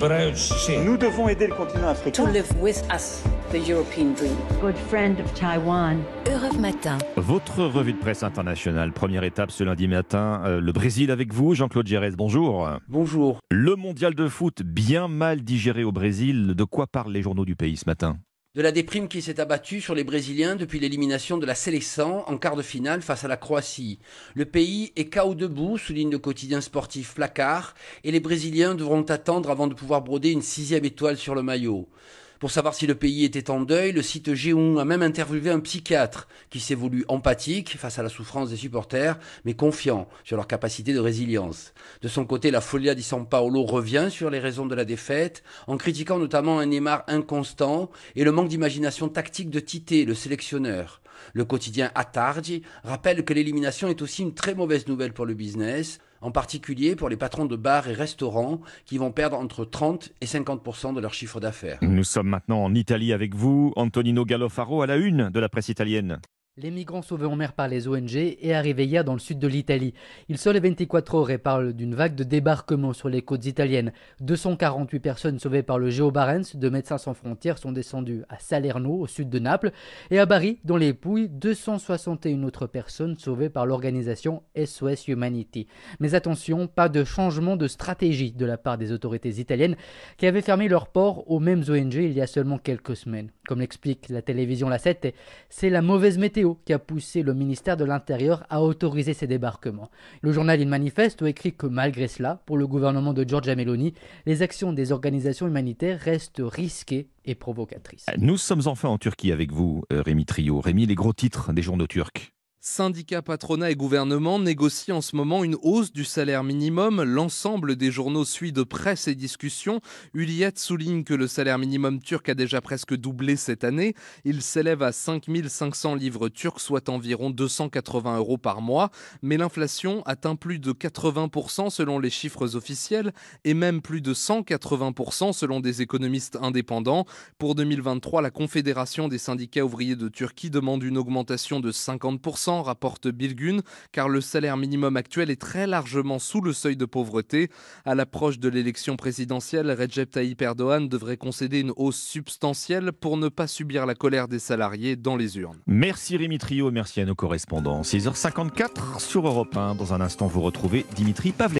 Nous devons aider le continent africain. To live with us, the European dream. Good friend of Taiwan. Europe Matin. Votre revue de presse internationale, première étape ce lundi matin, euh, le Brésil avec vous, Jean-Claude Gérès, bonjour. Bonjour. Le mondial de foot bien mal digéré au Brésil, de quoi parlent les journaux du pays ce matin? De la déprime qui s'est abattue sur les Brésiliens depuis l'élimination de la Sélection en quart de finale face à la Croatie. Le pays est KO debout, souligne le quotidien sportif Placard, et les Brésiliens devront attendre avant de pouvoir broder une sixième étoile sur le maillot. Pour savoir si le pays était en deuil, le site Géon a même interviewé un psychiatre qui s'est voulu empathique face à la souffrance des supporters, mais confiant sur leur capacité de résilience. De son côté, la Folia di San Paolo revient sur les raisons de la défaite, en critiquant notamment un Neymar inconstant et le manque d'imagination tactique de Tite, le sélectionneur. Le quotidien Attardi rappelle que l'élimination est aussi une très mauvaise nouvelle pour le business, en particulier pour les patrons de bars et restaurants qui vont perdre entre 30 et 50% de leur chiffre d'affaires. Nous sommes maintenant en Italie avec vous, Antonino Gallofaro à la une de la presse italienne. Les migrants sauvés en mer par les ONG est arrivé hier dans le sud de l'Italie. Il les 24 heures et parle d'une vague de débarquement sur les côtes italiennes. 248 personnes sauvées par le Géobarens de Médecins sans frontières sont descendues à Salerno, au sud de Naples, et à Bari, dans les Pouilles, 261 autres personnes sauvées par l'organisation SOS Humanity. Mais attention, pas de changement de stratégie de la part des autorités italiennes qui avaient fermé leurs ports aux mêmes ONG il y a seulement quelques semaines. Comme l'explique la télévision La 7, c'est la mauvaise météo qui a poussé le ministère de l'Intérieur à autoriser ces débarquements. Le journal Il Manifeste écrit que malgré cela, pour le gouvernement de Giorgia Meloni, les actions des organisations humanitaires restent risquées et provocatrices. Nous sommes enfin en Turquie avec vous, euh, Rémi Trio. Rémi, les gros titres des journaux turcs. Syndicats, patronat et gouvernement négocient en ce moment une hausse du salaire minimum. L'ensemble des journaux suit de près ces discussions. Uliet souligne que le salaire minimum turc a déjà presque doublé cette année. Il s'élève à 5500 livres turcs, soit environ 280 euros par mois. Mais l'inflation atteint plus de 80% selon les chiffres officiels et même plus de 180% selon des économistes indépendants. Pour 2023, la Confédération des syndicats ouvriers de Turquie demande une augmentation de 50% rapporte Bilgun, car le salaire minimum actuel est très largement sous le seuil de pauvreté. À l'approche de l'élection présidentielle, Recep Tayyip devrait concéder une hausse substantielle pour ne pas subir la colère des salariés dans les urnes. Merci Rémi Trio, merci à nos correspondants. 6h54 sur Europe 1. Dans un instant, vous retrouvez Dimitri Pavlet.